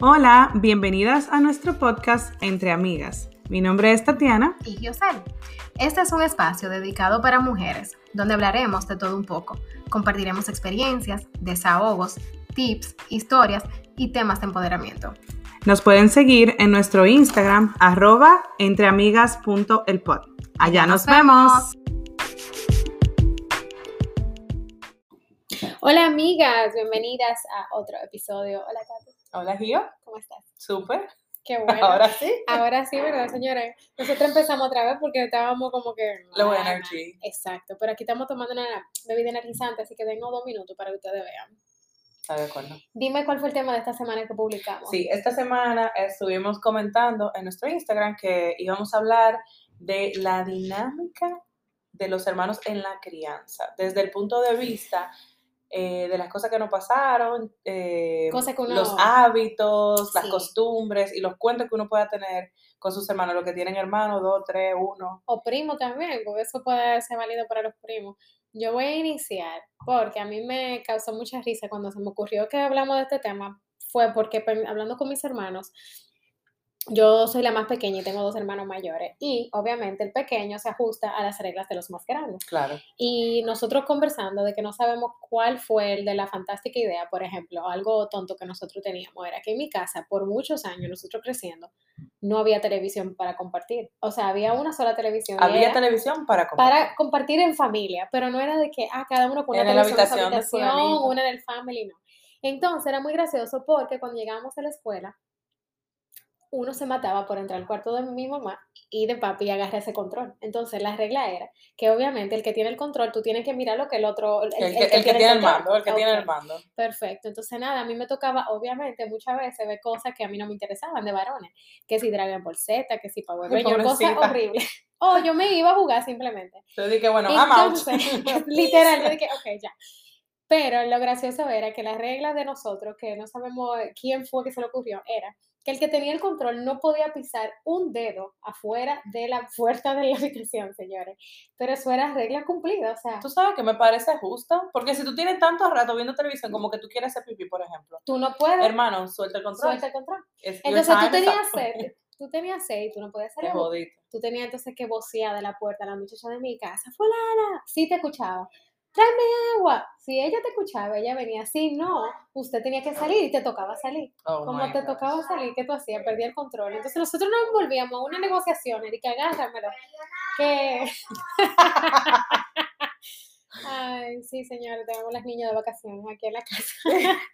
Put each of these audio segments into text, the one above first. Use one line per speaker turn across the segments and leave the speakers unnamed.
Hola, bienvenidas a nuestro podcast Entre Amigas. Mi nombre es Tatiana.
Y Yosel. Este es un espacio dedicado para mujeres, donde hablaremos de todo un poco. Compartiremos experiencias, desahogos, tips, historias y temas de empoderamiento.
Nos pueden seguir en nuestro Instagram, arroba entreamigas.elpod. Allá nos, vemos.
Hola amigas, bienvenidas a otro episodio. Hola Tati.
Hola Gio.
¿Cómo estás?
Súper.
Qué bueno.
Ahora sí.
Ahora sí, ¿verdad, señores? Nosotros empezamos otra vez porque estábamos como que...
Low
Ah,
energy.
Exacto, pero aquí estamos tomando una bebida energizante, así que dennos dos minutos para que ustedes vean.
Está de acuerdo.
Dime cuál fue el tema de esta semana que publicamos.
Sí, esta semana estuvimos comentando en nuestro Instagram que íbamos a hablar de la dinámica de los hermanos en la crianza, desde el punto de vista eh, de las cosas que nos pasaron, eh,
Cosas que uno-
los hábitos, las
Sí.
costumbres y los cuentos que uno pueda tener con sus hermanos, los que tienen hermanos, dos, tres, uno.
O primo también, porque eso puede ser válido para los primos. Yo voy a iniciar porque a mí me causó mucha risa cuando se me ocurrió que hablamos de este tema. Fue porque pe- hablando con mis hermanos, yo soy la más pequeña y tengo dos hermanos mayores. Y obviamente el pequeño se ajusta a las reglas de los más grandes.
Claro.
Y nosotros conversando de que no sabemos cuál fue el de la fantástica idea, por ejemplo, algo tonto que nosotros teníamos, era que en mi casa, por muchos años, nosotros creciendo, no había televisión para compartir. O sea, había una sola televisión.
Había televisión para comer.
para compartir en familia, pero no era de que, ah, cada uno con una
En la
televisión en su
habitación su
habitación, una en el family, no. Entonces era muy gracioso porque cuando llegábamos a la escuela, uno se mataba por entrar al cuarto de mi mamá y de papi y agarrar ese control. Entonces la regla era que obviamente el que tiene el control, tú tienes que mirar lo que el otro... El,
El, que, el que tiene el mando, el que tiene
Ok.
el mando.
Perfecto, entonces nada, a mí me tocaba obviamente muchas veces ver cosas que a mí no me interesaban de varones, que si Dragon Ball Z, que si Power
Ay,
Rangers, cosas horribles. O yo me iba a jugar simplemente.
Yo dije, bueno, I'm out.
Entonces, literal, yo dije, ok, ya. Pero lo gracioso era que las reglas de nosotros, que no sabemos quién fue que se le ocurrió, era que el que tenía el control no podía pisar un dedo afuera de la puerta de la habitación, señores. Pero eso era regla cumplida, o sea,
Tú sabes que me parece justo, porque si tú tienes tanto rato viendo televisión como que tú quieres hacer pipí, por ejemplo,
tú no puedes
hermano, suelta el control.
suelta el control. Entonces tú tenías sed, tú tenías sed y tú no podías
Qué
salir.
jodito.
Tú tenías entonces que vocear de la puerta a la muchacha de mi casa, fulana, sí te escuchaba, tráeme agua. Si ella te escuchaba, ella venía, si no, usted tenía que salir y te tocaba salir.
Oh
Como te tocaba salir, ¿qué tú hacías? Perdía el control. Entonces nosotros nos envolvíamos a una negociación que agárramelo. Que... Ay, sí, señores, tenemos las niñas de vacaciones aquí en la casa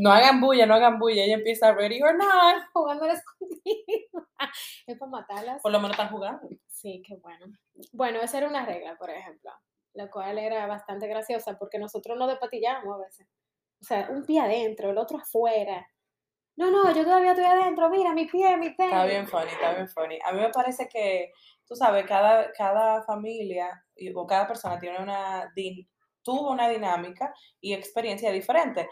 No hagan bulla, no hagan bulla. Ella empieza ready or not.
jugando al escondido. Es para matarlas.
Por lo menos están jugando.
Sí, qué bueno. Bueno, esa era una regla, por ejemplo, la cual era bastante graciosa porque nosotros nos despatillamos a veces. O sea, un pie adentro, el otro afuera. No, no, yo todavía estoy adentro, mira, mi pie, mi tenis.
Está bien funny, está bien funny. A mí me parece que, tú sabes, cada, cada familia o cada persona tiene una, din- tuvo una dinámica y experiencia diferente.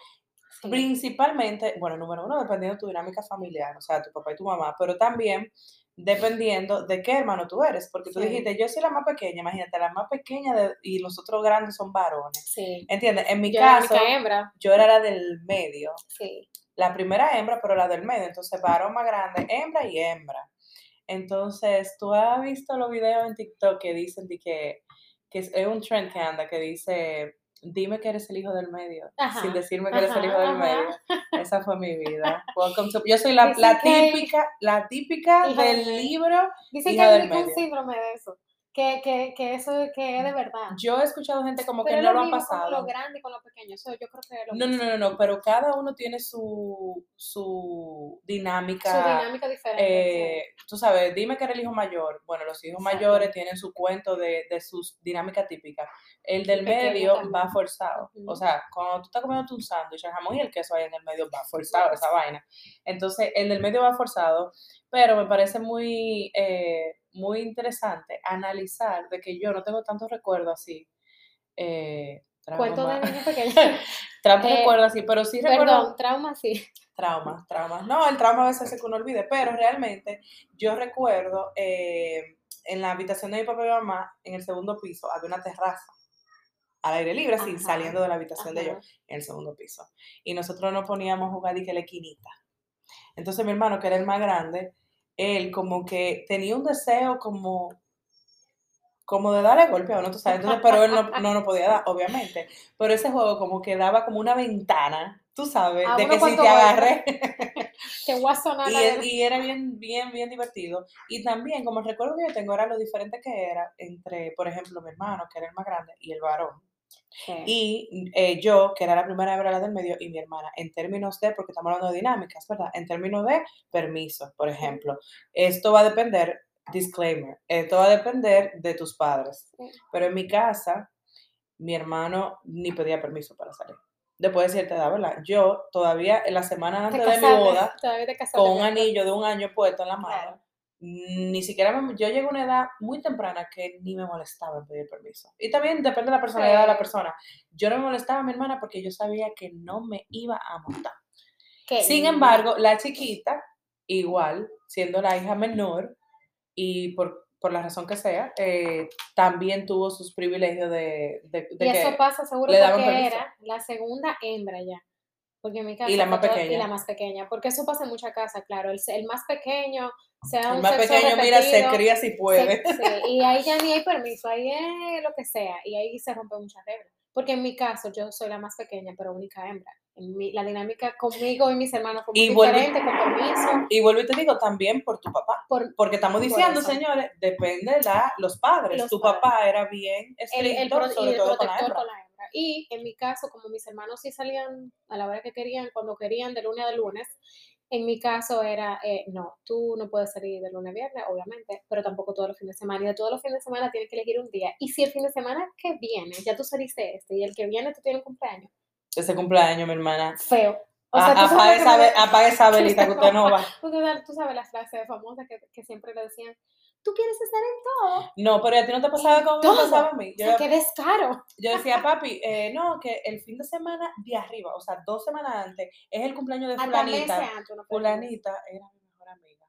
Sí.
Principalmente, bueno, número uno, dependiendo de tu dinámica familiar, o sea, tu papá y tu mamá, pero también dependiendo de qué hermano tú eres, porque tú
Sí.
dijiste, yo soy la más pequeña, imagínate, la más pequeña de- y los otros grandes son varones.
Sí.
¿Entiendes? En mi
Yo
caso,
hembra.
yo era la del medio,
Sí.
la primera hembra, pero la del medio, entonces varón más grande, hembra y hembra. Entonces, tú has visto los videos en TikTok que dicen de que, que es, es un trend que anda, que dice, dime que eres el hijo del medio, sin decirme que eres el hijo
ajá,
del medio. Esa fue mi vida. Welcome to- yo soy la, la típica, la típica
del
libro.
Dicen que hay un síndrome de eso. Que, que, que eso que es de verdad.
Yo he escuchado gente como
Pero
que no
lo
lo han
mismo con lo
pasado.
grande y con lo pequeño. Eso yo creo que es lo
No, no,
mismo.
no, no, no, pero cada uno tiene su, su dinámica.
Su dinámica diferente.
eh, tú sabes, dime que eres el hijo mayor. Bueno, los hijos
Exacto.
mayores tienen su cuento de, de sus dinámicas típicas. El del medio
también.
va forzado. O
Ujú.
sea, cuando tú estás comiendo un sándwich, el jamón y el queso ahí en el medio va forzado, esa vaina. Entonces, el del medio va forzado, pero me parece muy, eh, muy interesante analizar de que yo no tengo tantos recuerdos así. Eh,
Cuento de niño pequeño. Eh,
recuerdos así, pero sí recuerdo
Perdón, trauma sí.
traumas, traumas. No, el trauma a veces hace que uno olvide, pero realmente yo recuerdo eh, en la habitación de mi papá y mi mamá, en el segundo piso, había una terraza al aire libre, así,
Ajá,
saliendo de la habitación de ellos, en el segundo piso. Y nosotros nos poníamos a jugar y que la esquinita. Entonces mi hermano, que era el más grande, él como que tenía un deseo como como de darle golpe a uno, tú sabes, entonces, pero él no, no nos podía dar, obviamente. Pero ese juego como que daba como una ventana, tú sabes,
Ah,
de que si te agarré.
Que voy a sonar
y, y era bien, bien, bien divertido. Y también, como el recuerdo que yo tengo, era lo diferente que era entre, por ejemplo, mi hermano, que era el más grande, y el varón.
Sí.
Y eh, yo, que era la primera hembra del medio, y mi hermana, en términos de, porque estamos hablando de dinámicas, ¿verdad? En términos de permiso, por ejemplo. Esto va a depender, disclaimer, esto va a depender de tus padres.
Sí.
Pero en mi casa, mi hermano ni pedía permiso para salir. Después de cierta edad, ¿verdad? Yo todavía en la semana
Te
antes de mi boda, con un anillo de un año puesto en la mano,
Claro.
Ni siquiera me- yo llegué a una edad muy temprana que ni me molestaba en pedir permiso. Y también depende de la personalidad de la persona. Yo no me molestaba a mi hermana porque yo sabía que no me iba a montar. Sin embargo, la chiquita, igual, siendo la hija menor, y por, por la razón que sea, eh, también tuvo sus privilegios de, de, de
Y
que...
eso pasa seguro porque
permiso.
era la segunda hembra ya. Porque en mi casa
Y la más
todo-
pequeña.
Y la más pequeña. Porque eso pasa en muchas casas, claro. El, el más pequeño, sea
el
un
más
sexo
pequeño, mira, se
repetido,
cría si puede.
se- sí, y ahí ya ni hay permiso, ahí es lo que sea. Y ahí se rompen muchas reglas. Porque en mi caso, yo soy la más pequeña, pero única hembra. Mi- la dinámica conmigo y mis hermanos fue muy
Y vuelve-
diferente, con permiso.
Y vuelvo y te digo, también por tu papá.
Por,
Porque estamos
Por
diciendo,
eso.
señores, depende de la, los padres.
Los
tu
padres.
papá era bien
el,
estricto,
el y
sobre
el
todo con la
protector
hembra.
con la hembra. Y en mi caso, como mis hermanos sí salían a la hora que querían, cuando querían, de lunes a lunes, en mi caso era, eh, no, tú no puedes salir de lunes a viernes, obviamente, pero tampoco todos los fines de semana. Y de todos los fines de semana tienes que elegir un día. Y si el fin de semana que viene, ya tú saliste este, y el que viene tú tienes un cumpleaños,
Ese cumpleaños, mi hermana.
feo. O
A-
sea, sabes que
esa,
me-
apague esa velita que usted no va.
tú sabes la frase famosa que, que siempre le decían, tú quieres estar en todo.
No, pero a ti no te pasaba como me pasaba a mí.
O
Yo,
sea, qué descaro.
yo decía, papi, eh, no, que el fin de semana de arriba, o sea, dos semanas antes, es el cumpleaños de fulanita.
antes decir.
Fulanita era mi mejor amiga.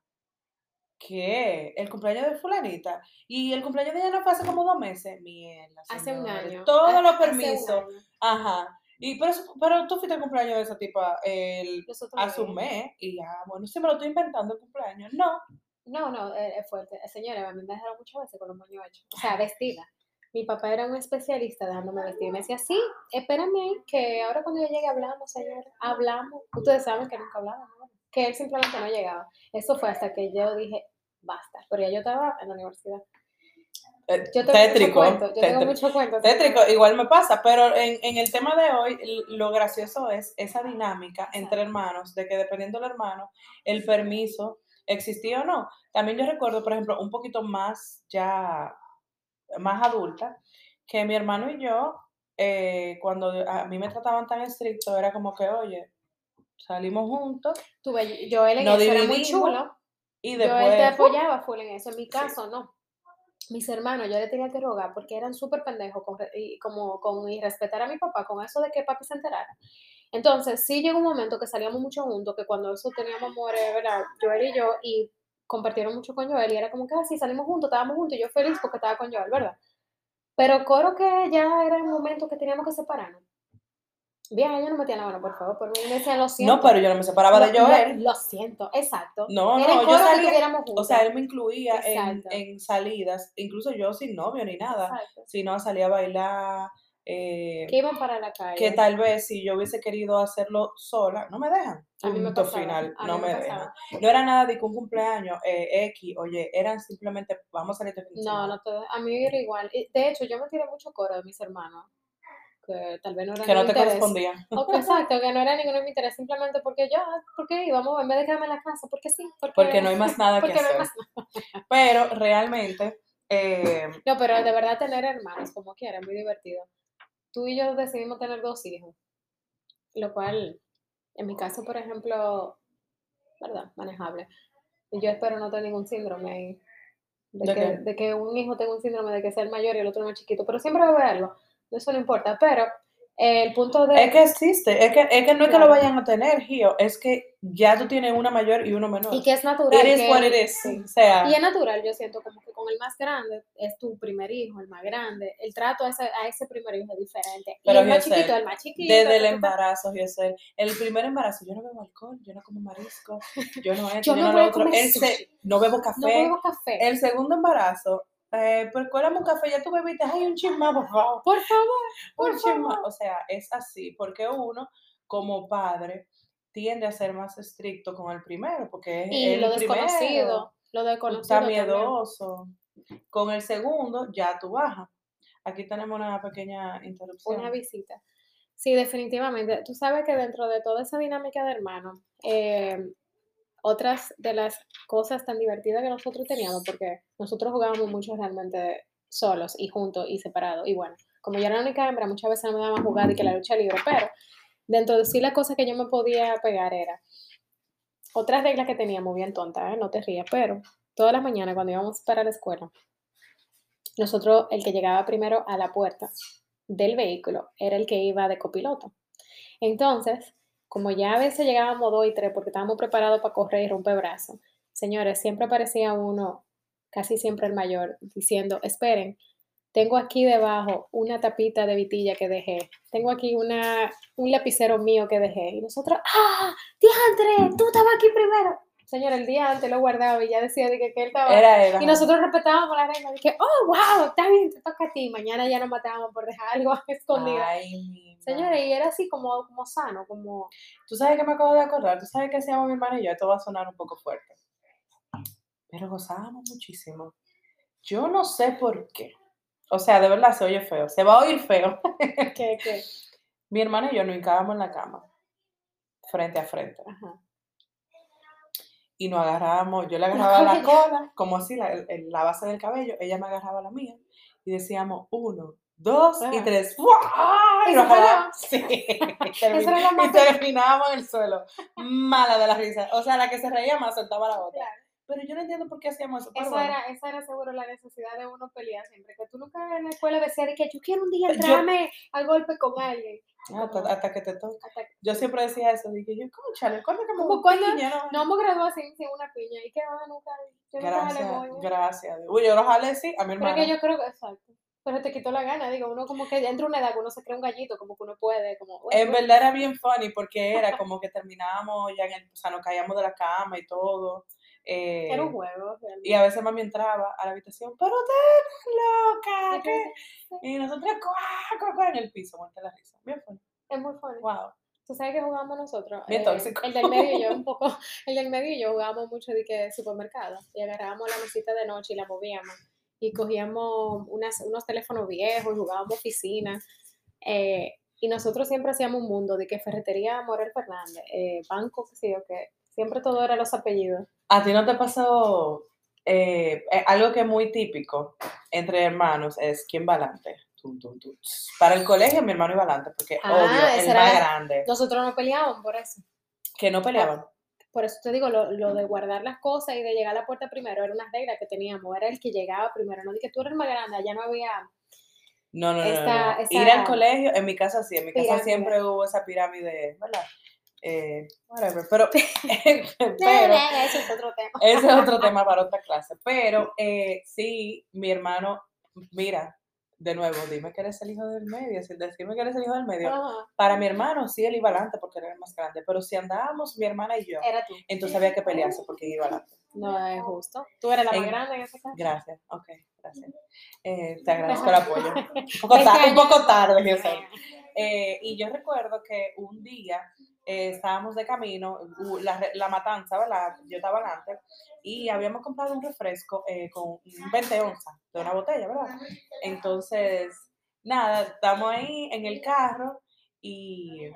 ¿Qué? ¿El cumpleaños de fulanita? Y el cumpleaños de ella no fue hace como dos meses. Mierda,
Hace un año.
Todos los permisos. Ajá. Y pero, eso- pero tú fuiste al cumpleaños de esa tipa el, hace un mes y ya, bueno, sí me lo estoy inventando el cumpleaños. No.
No, no, eh, es fuerte. Eh, Señora, a mí me dejaron muchas veces con los moños hechos. O sea, vestida. Mi papá era un especialista dejándome vestir. Me decía, sí, espérame ahí, que ahora cuando yo llegue hablamos, señora. Hablamos. Ustedes saben que nunca hablamos, ¿no? Que él simplemente no llegaba. Eso fue hasta que yo dije, basta. Ya yo estaba en la universidad.
Eh,
Yo tengo
tétrico.
mucho cuento. Yo tengo mucho cuento.
Tétrico, igual me pasa, pero en, en el tema de hoy, lo gracioso es esa dinámica entre hermanos, de que dependiendo del hermano, el permiso existía o no. También yo recuerdo, por ejemplo, un poquito más ya, más adulta, que mi hermano y yo, eh, cuando a mí me trataban tan estricto, era como que, oye, salimos juntos
Tuve, yo él en
Nos
eso era muy chulo.
y
Yo él te
después...
apoyaba full en eso. En mi caso, no. Mis hermanos, yo le tenía que rogar porque eran súper pendejos con, y como con y respetar a mi papá, con eso de que papi se enterara. Entonces, sí llegó un momento que salíamos mucho juntos, que cuando eso teníamos amores, ¿verdad? Joel y yo, y compartieron mucho con Joel, y era como que así salimos juntos, estábamos juntos, y yo feliz porque estaba con Joel, ¿verdad? Pero coro que ya era el momento que teníamos que separarnos. Bien, yo no metía la mano, por favor, por mí me decía, lo siento.
No, pero yo no me separaba de Joel.
Lo, siento, exacto.
No,
Era
no,
el
yo
que
salía, o sea, él me incluía en, en salidas, incluso yo sin novio ni nada,
Exacto.
sino salía a bailar, eh,
Que iban para la calle.
que tal vez si yo hubiese querido hacerlo sola, no me dejan.
A mí me
Punto
pasaba,
final,
a
no
me
dejan. No era nada de que un cumpleaños eh, X, oye, eran simplemente, vamos a salir este fin de
No, no te- a mí era igual. De hecho, yo me tiré mucho coro de mis hermanos, que tal vez no era
que no te
interés.
correspondían.
Exacto, que no era ninguno de mi interés, simplemente porque yo, porque íbamos, en vez de quedarme en la casa, porque sí, porque,
Porque no hay más nada que
no
hacer.
más.
Pero realmente, eh,
No, pero de verdad tener hermanos, como quiera, es muy divertido. Tú y yo decidimos tener dos hijos, lo cual, en mi caso, por ejemplo, ¿verdad? Manejable. Yo espero no tener ningún síndrome ahí. De,
¿De
que, de que un hijo tenga un síndrome de que sea el mayor y el otro más chiquito, pero siempre va a haber algo. Eso no importa. Pero El punto de...
Es que existe, es que, es que no es que lo vayan a tener, Gio, es que ya tú tienes una mayor y uno menor.
Y que es natural.
What it is.
sí.
O sea,
Y es natural, yo siento como que con el más grande es tu primer hijo, el más grande. El trato a ese, a ese primer hijo es diferente.
Pero,
y el más chiquito, el más chiquito.
desde el embarazo, Giosel, el primer embarazo, yo no bebo alcohol, yo no como marisco, yo no esto,
Yo
yo,
no
no
voy a comer
el no bebo café.
No bebo café.
El segundo embarazo, eh, pues cuélame un café, ya tú bebiste, ay, un chisma, por favor.
Por favor, por
un. O sea, es así, porque uno, como padre, tiende a ser más estricto con el primero, porque es
Y
el
lo
primero.
desconocido, lo desconocido. también.
miedoso. Con el segundo, ya tú bajas. Aquí tenemos una pequeña interrupción.
Una visita. Sí, definitivamente. Tú sabes que dentro de toda esa dinámica de hermanos, eh, otras de las cosas tan divertidas que nosotros teníamos, porque nosotros jugábamos mucho realmente solos y juntos y separados. Y bueno, como yo era la única hembra, muchas veces no me daban jugar y que la lucha libre, pero dentro de sí las cosas que yo me podía pegar era otras reglas que teníamos bien tontas, ¿eh? no te rías, pero todas las mañanas cuando íbamos para la escuela, nosotros, el que llegaba primero a la puerta del vehículo era el que iba de copiloto. Entonces, como ya a veces llegábamos dos y tres porque estábamos preparados para correr y romper brazos, señores, siempre aparecía uno, casi siempre el mayor, diciendo, esperen, tengo aquí debajo una tapita de vitilla que dejé, tengo aquí una, un lapicero mío que dejé. Y nosotros, ¡ah! ¡Diantre! ¡Tú estabas aquí primero! Señor, el día antes lo guardaba y ya decía de que, que él estaba...
Era, era.
Y nosotros respetábamos la regla, dije, oh, wow, está bien, te toca a ti. Mañana ya nos matábamos por dejar algo escondido.
Ay,
Señores, y era así como, como sano, como...
Tú sabes que me acabo de acordar, tú sabes que hacíamos mi hermana y yo, esto va a sonar un poco fuerte. Pero gozábamos muchísimo. Yo no sé por qué. O sea, de verdad se oye feo. Se va a oír feo.
que, que,
Mi hermana y yo nos hincábamos en la cama, frente a frente.
ajá.
Y nos agarrábamos, yo le agarraba la cola, como así, la, el- la base del cabello, ella me agarraba la mía. Y decíamos, uno, dos y tres. Y
¿Eso
nos
fue
jalábamos. Sí. y terminábamos en el suelo. Mala de la risa. O sea, la que se reía más soltaba la otra.
Claro.
Pero yo no entiendo por qué hacíamos eso. bueno.
era, esa era seguro la necesidad de uno pelear siempre. Que tú nunca en la escuela decías de que yo quiero un día
Yo-
entrarme al golpe con alguien.
Hasta, hasta que te toca. Yo siempre decía eso. Dije, yo, conchale, ¿cuándo que me piña, no?
Me gradué sin, sin una piña. Y que va nunca. Yo
Gracias,
moño.
gracias. Uy, yo lo jalé, sí, a mi
Pero es
hermana.
que yo creo que exacto. Pero te quitó la gana, digo, uno como que entra una edad que uno se cree un gallito, como que uno puede, como bueno,
En
bueno.
verdad era bien funny porque era como que terminábamos ya en el, o sea, nos caíamos de la cama y todo. Eh,
era un juego, realmente.
y a veces mami entraba a la habitación, pero es loca, ¿qué? Y nosotros, cuá, cuá, cuá, en el piso, muerta la risa. Bien funny.
Es muy funny.
Wow.
¿Tú sabes que jugamos nosotros?
Bien
Eh,
tóxico.
El del medio y yo un poco, el del medio y yo jugábamos mucho de que supermercado y agarrábamos la mesita de noche y la movíamos y cogíamos unas, unos teléfonos viejos jugábamos oficina eh, y nosotros siempre hacíamos un mundo de que ferretería Morel Fernández, eh, banco, qué sé yo, que siempre todo era los apellidos.
¿A ti no te pasó eh, eh, algo que es muy típico entre hermanos es quién va adelante? Tum, tum, tum. Para el colegio mi hermano iba adelante porque
Ah,
obvio, el más
la-
grande,
Nosotros no peleábamos por eso.
que no peleaban.
Por eso te digo, lo, lo de guardar las cosas y de llegar a la puerta primero era una regla que teníamos, era el que llegaba primero, no di que tú eres el más grande, allá no había...
No, no, no, Ir al colegio, en mi casa sí, en mi casa
Pirámide.
siempre hubo esa pirámide, ¿verdad? Eh, whatever, pero, pero
eso es otro tema.
ese es otro tema para otra clase. Pero eh, sí, mi hermano, mira, de nuevo, dime que eres el hijo del medio, sin decirme que eres el hijo del medio.
Ajá,
Para mi hermano sí él iba adelante porque era el más grande, pero si andábamos mi hermana y yo,
Era tú.
entonces había que pelearse porque iba adelante.
No es justo. Tú eres la más
En-
grande en ese caso.
Gracias, ok, gracias. Eh, te agradezco el apoyo. Un poco,
Es
ta-
que
un poco tarde, yo sé. Eh, y yo recuerdo que un día eh, estábamos de camino, la, la matanza, ¿verdad? Yo estaba antes, y habíamos comprado un refresco eh, con 20 onzas de una botella, ¿verdad? Entonces, nada, estamos ahí en el carro y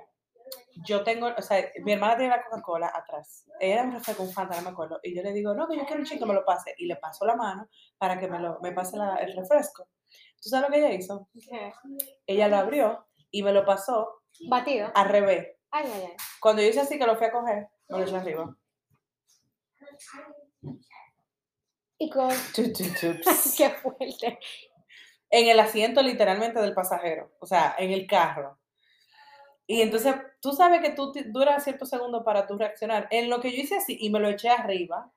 yo tengo, o sea, mi hermana tiene la Coca-Cola atrás. Era un refresco, un Fanta, no me acuerdo. Y yo le digo, no, que yo quiero un chico, me lo pase. Y le paso la mano para que me, lo, me pase la- el refresco. ¿Tú sabes lo que ella hizo?
¿Qué?
Ella lo abrió y me lo pasó
Batido.
al revés.
Ay, ay, ay.
Cuando yo hice así que lo fui a coger, me lo echó arriba.
Y con... Qué fuerte.
En el asiento literalmente del pasajero, o sea, en el carro. Y entonces tú sabes que tú ti- dura ciertos segundos para tú reaccionar. En lo que yo hice así y me lo eché arriba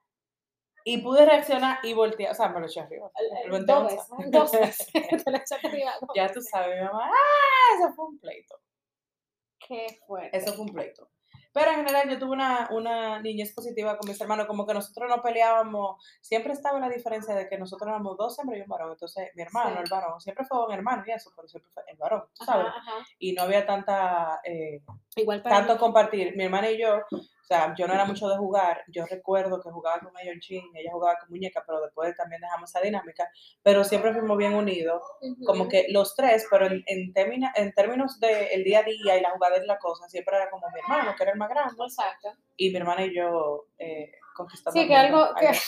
y pude reaccionar y voltear, o sea, me lo eché arriba. el
Dos
21.
veces, dos veces. Te la echaste arriba dos
Ya tú sabes, mi mamá, ¡ah! Eso fue un pleito.
Qué fuerte.
Eso fue un pleito. Pero en general yo tuve una, una niñez positiva con mis hermanos, como que nosotros no peleábamos, siempre estaba la diferencia de que nosotros éramos dos hembras y un varón, entonces mi hermano,
Sí.
el varón, siempre fue un hermano y eso, pero siempre fue el varón, tú ¿sabes?
ajá.
Y no había tanta, eh,
Igual para
tanto
mí.
compartir. Mi hermana y yo, sea, yo no era mucho de jugar, yo recuerdo que jugaba con en chin, ella jugaba con muñeca, pero después también dejamos esa dinámica, pero siempre fuimos bien unidos, como
Ujú.
que los tres, pero en, en, término- en términos del día a día y la jugadera y la cosa, siempre era como mi hermano, que era el más grande,
Exacto.
y mi hermana y yo eh, conquistando
Sí,
el
que
mundo.
algo, que,
Allá.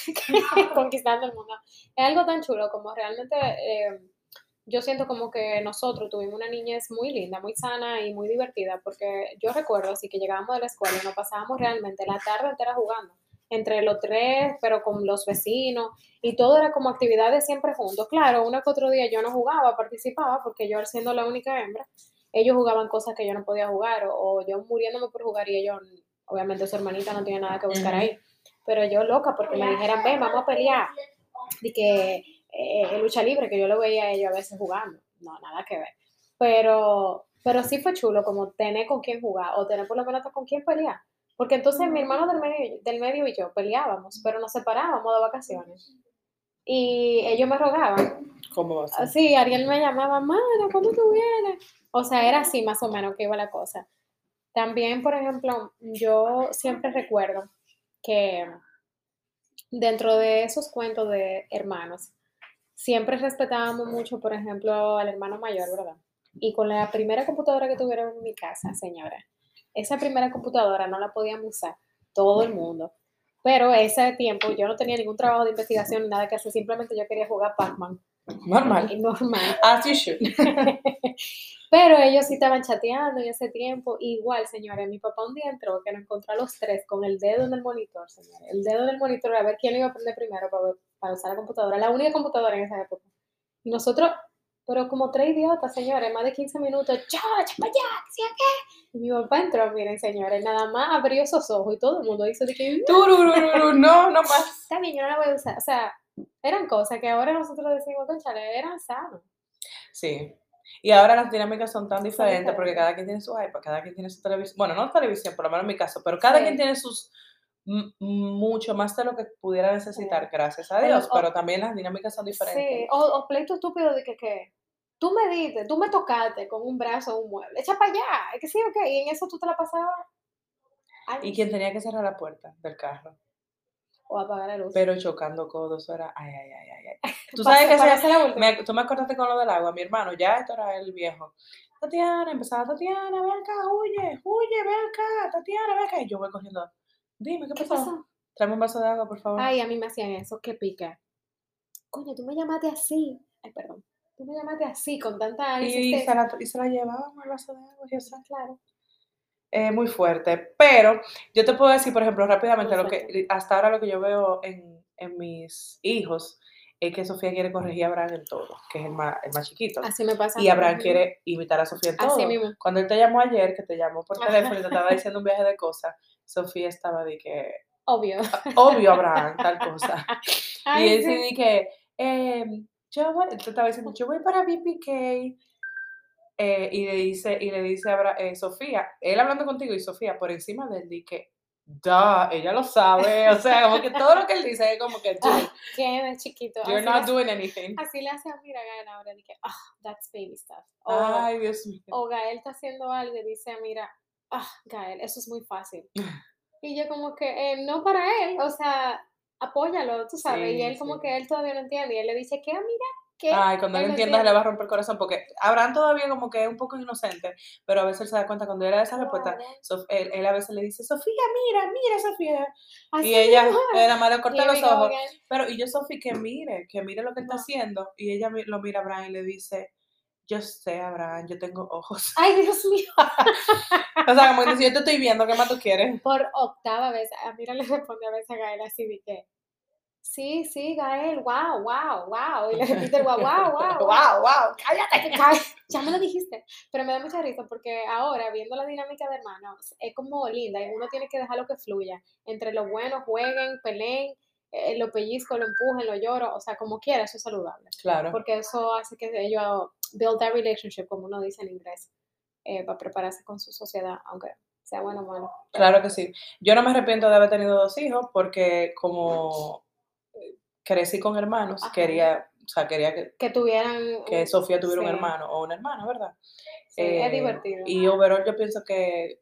que- conquistando el mundo. Es algo tan chulo como realmente eh, yo siento como que nosotros tuvimos una niñez muy linda, muy sana y muy divertida, porque yo recuerdo así que llegábamos de la escuela y nos pasábamos realmente la tarde entera jugando, entre los tres, pero con los vecinos, y todo era como actividades siempre juntos. Claro, uno que otro día yo no jugaba, participaba, porque yo siendo la única hembra, ellos jugaban cosas que yo no podía jugar, o, o yo muriéndome por jugar y ellos, obviamente su hermanita no tiene nada que buscar ahí. Pero yo loca porque me dijeran, ven, vamos a pelear. De que eh, lucha libre, que yo lo veía a ellos a veces jugando. No, nada que ver. Pero, pero sí fue chulo como tener con quién jugar o tener por lo menos con quién pelear. Porque entonces mi hermano del medio, del medio y yo peleábamos, pero nos separábamos de vacaciones. Y ellos me rogaban.
¿Cómo va a ser?
Así, Ariel me llamaba, Mana, ¿cuándo tú vienes? O sea, era así más o menos que iba la cosa. También, por ejemplo, yo siempre recuerdo que dentro de esos cuentos de hermanos, siempre respetábamos mucho, por ejemplo, al hermano mayor, ¿verdad? Y con la primera computadora que tuvieron en mi casa, señora, esa primera computadora no la podíamos usar todo el mundo. Pero ese tiempo yo no tenía ningún trabajo de investigación ni nada que hacer, simplemente yo quería jugar Pac-Man.
Normal.
Y Normal.
As you should.
Pero ellos sí estaban chateando en ese tiempo. Igual, señores, mi papá un día entró que nos encontró a los tres con el dedo en el monitor, señores. El dedo en el monitor a ver quién lo iba a aprender primero para, para usar la computadora. La única computadora en esa época. Y nosotros, pero como tres idiotas, señores, más de 15 minutos, ¡cha, cha, para allá! ¿Sí qué? Y mi papá entró, miren, señores, nada más abrió esos ojos y todo el mundo hizo de que,
no, no más.
está bien, yo no la voy a usar. O sea, eran cosas que ahora nosotros decimos, conchale, eran sanos.
Sí. Y ahora las dinámicas son tan diferentes porque cada quien tiene su iPad, cada quien tiene su televisión. Bueno, no televisión, por lo menos en mi caso, pero cada
Sí.
quien tiene sus mucho más de lo que pudiera necesitar,
Sí.
gracias a Dios,
o-
pero también las dinámicas son
Sí,
diferentes.
o, o pleito estúpido de que, que tú me diste, tú me tocaste con un brazo o un mueble, echa para allá, es que sí, ok, y en eso tú te la pasabas
Y quien tenía que cerrar la puerta del carro,
o apagar la luz.
pero chocando codos, era ay, ay, ay, ay, ay. Tú sabes que
vuelta.
me, tú me acordaste con lo del agua, mi hermano, ya esto era el viejo. Tatiana, empezaba, Tatiana, ven acá, huye, huye, ven acá, Tatiana, ven acá. Y yo voy corriendo, dime, ¿qué
¿Qué
pasó?
pasó?
Tráeme un vaso de agua, por favor.
Ay, a mí me hacían eso, que pica. Coño, tú me llamaste así. Ay, perdón. Tú me llamaste así, con tanta
y, se
insistencia.
la, y se la llevábamos el vaso de agua, y eso.
Claro.
eh, muy fuerte. Pero yo te puedo decir, por ejemplo, rápidamente, lo que hasta ahora lo que yo veo en, en mis hijos es que Sofía quiere corregir a Abraham en todo, que es el más, el más chiquito.
Así me pasa.
Y Abraham quiere imitar a Sofía en todo.
Así mismo.
Cuando él te llamó ayer, que te llamó por teléfono y te estaba diciendo un viaje de cosas, Sofía estaba de que,
Obvio.
obvio Abraham, tal cosa. y él
sí.
de que, em, yo voy, estaba diciendo, yo voy para BPK. eh, y le dice, y le dice a eh, Sofía, él hablando contigo y Sofía por encima de él, di que, da, ella lo sabe, o sea, como que todo lo que él dice es como que, dude,
Qué chiquito.
you're
Así
not
le-
doing anything.
Así le hace a mí Gael ahora, de que, ah, that's baby stuff. O,
Ay, Dios mío.
o Gael está haciendo algo y dice, mira, ah, Gael, eso es muy fácil. Y yo como que, eh, no para él, o sea, apóyalo, tú sabes.
Sí,
y él como
sí.
que él todavía no entiende. Y él le dice, ¿qué, mira? ¿Qué?
Ay, cuando él entienda se le va a romper el corazón, porque Abraham todavía como que es un poco inocente, pero a veces él se da cuenta cuando él da esa respuesta. Sof- él, él a veces le dice, Sofía, mira, mira, Sofía.
Así
y ella, nada más le corta los ojos. Pero, y yo, Sofía, que mire, que mire lo que está
No.
haciendo. Y ella lo mira a Abraham y le dice, yo sé, Abraham, yo tengo ojos.
Ay, Dios mío.
o sea, como que si yo te estoy viendo, ¿qué más tú quieres?
Por octava vez, a Mira le responde a veces a Gael así de que, sí, sí, Gael, wow, wow, wow. Y le repite el wow, wow, wow,
wow, wow, cállate.
Ya me lo dijiste. Pero me da mucha risa porque ahora, viendo la dinámica de hermanos, es como linda y uno tiene que dejarlo que fluya. Entre los buenos, jueguen, peleen, eh, lo pellizco, lo empujen, lo lloro, o sea, como quiera, eso es saludable.
Claro.
Porque eso hace que ellos build that relationship, como uno dice en inglés, eh, para prepararse con su sociedad, aunque sea bueno o malo.
Claro que sí. Yo no me arrepiento de haber tenido dos hijos porque como crecí con hermanos,
Ajá.
quería, o sea, quería que,
Que tuvieran...
que Sofía tuviera un hermano o una hermana, ¿verdad?
sí, es
Eh,
divertido.
Y overall yo pienso que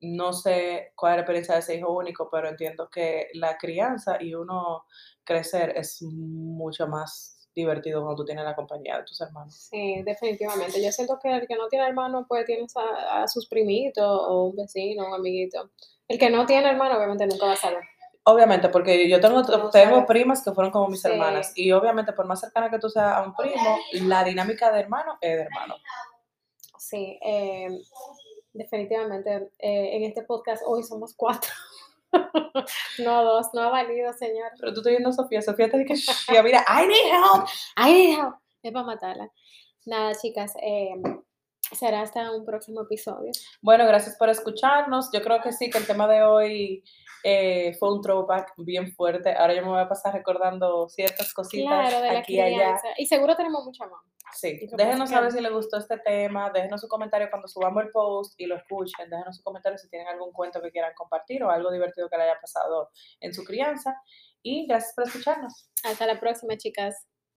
no sé cuál es la experiencia de ese hijo único, pero entiendo que la crianza y uno crecer es mucho más divertido cuando tú tienes la compañía de tus hermanos.
Sí, definitivamente. Yo siento que el que no tiene hermano, pues tiene a, a sus primitos o un vecino, un amiguito. El que no tiene hermano, obviamente nunca va a saber.
Obviamente, porque yo tengo,
No
tengo
sabes.
primas que fueron como mis
Sí.
hermanas y obviamente por más cercana que tú seas a un primo, la dinámica de hermano es de hermano.
Sí, eh, definitivamente. eh, en este podcast hoy somos cuatro. no dos, no ha valido, señor.
Pero tú estás viendo a Sofía, Sofía te dice, mira, I need help.
Ay, help. Es para matarla. Nada, chicas, eh, será hasta un próximo episodio.
Bueno, gracias por escucharnos. Yo creo que sí, que el tema de hoy eh, fue un throwback bien fuerte. Ahora yo me voy a pasar recordando ciertas cositas
Claro, de la
aquí y allá.
Y seguro tenemos mucha más.
Sí, déjenos saber si les gustó este tema, déjenos su comentario cuando subamos el post y lo escuchen, déjenos su comentario si tienen algún cuento que quieran compartir o algo divertido que le haya pasado en su crianza. Y gracias por escucharnos.
Hasta la próxima, chicas.